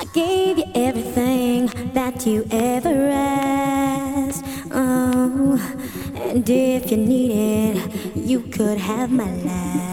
I gave you everything that you ever asked. Oh, and if you needed, you could have my life.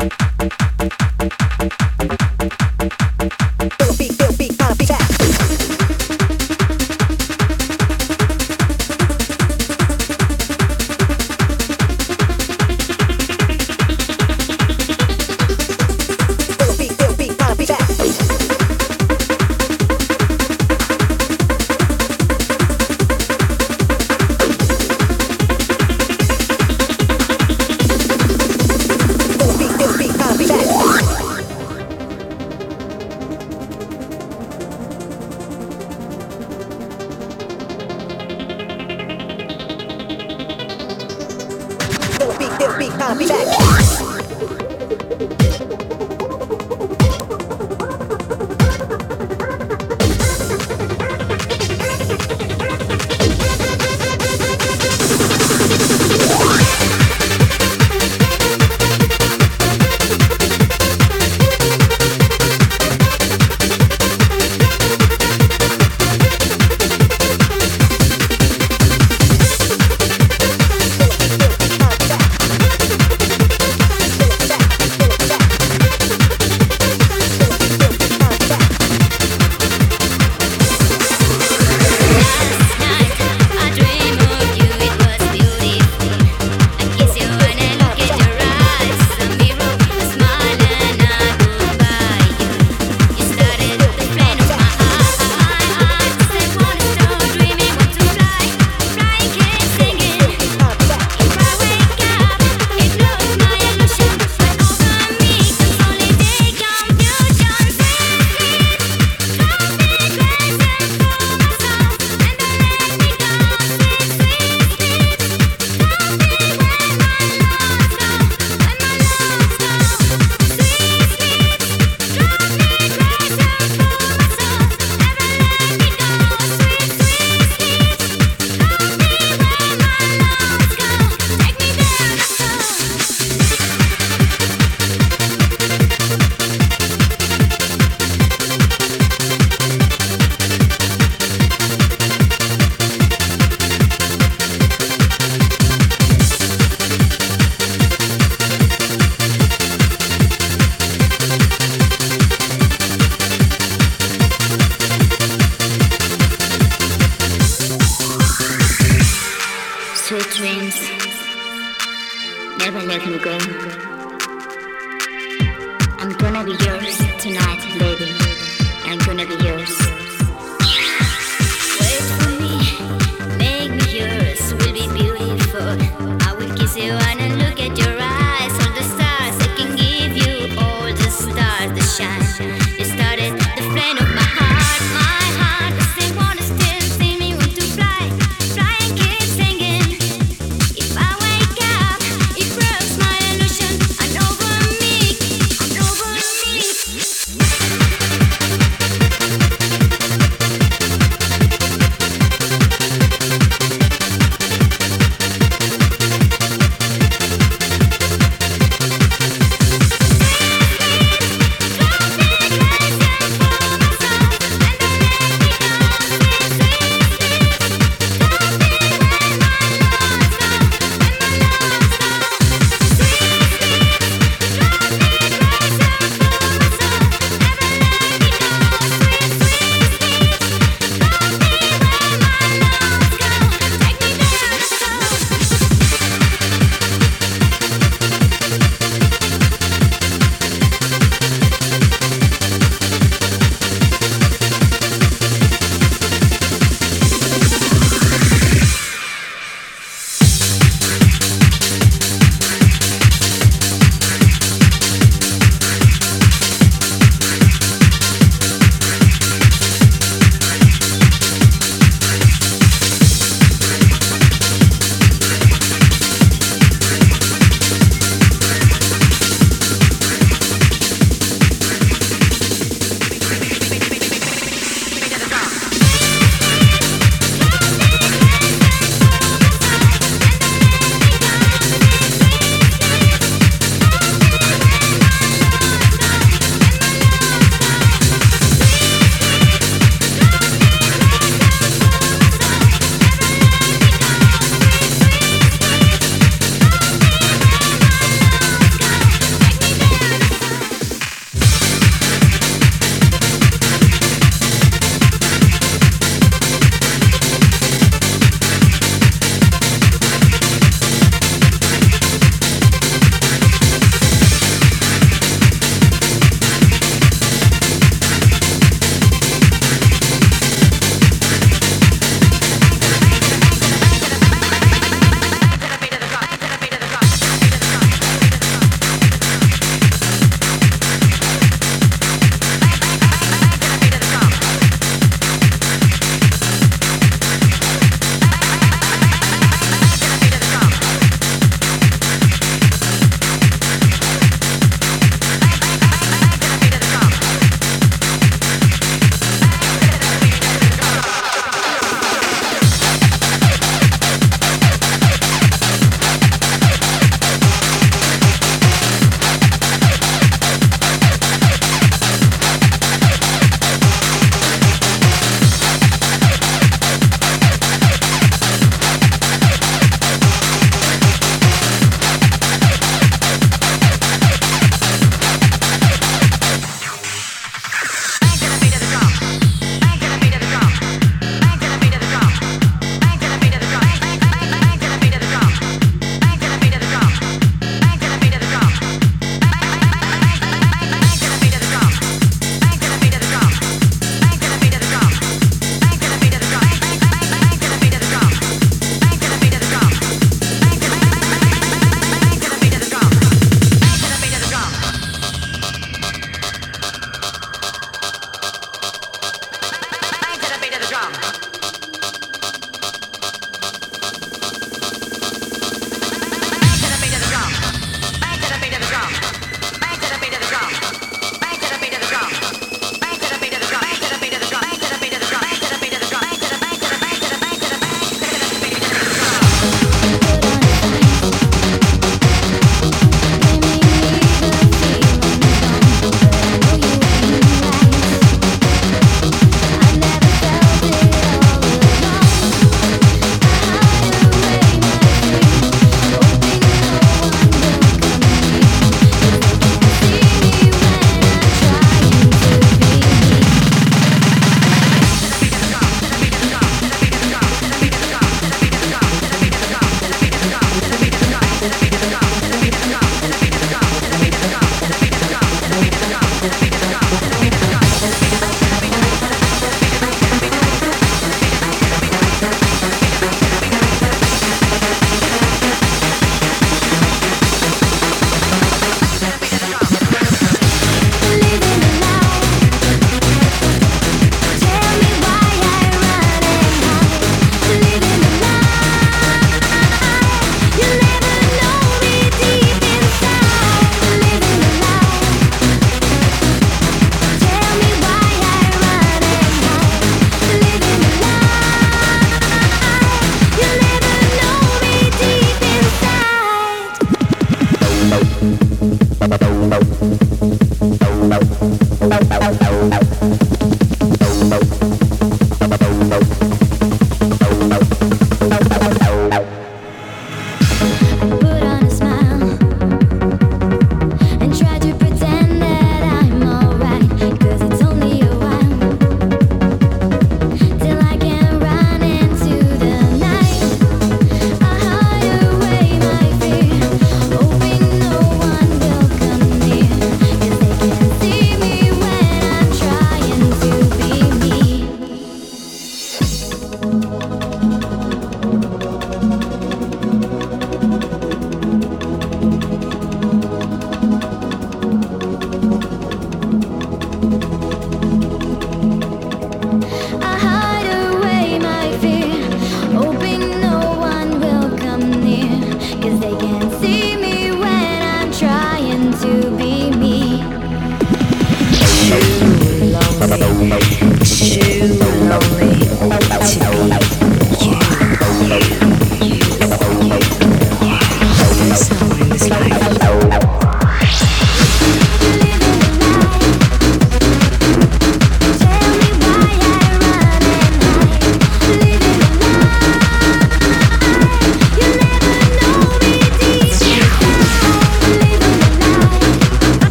A beat, feel beat, kind of beat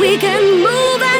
we can move any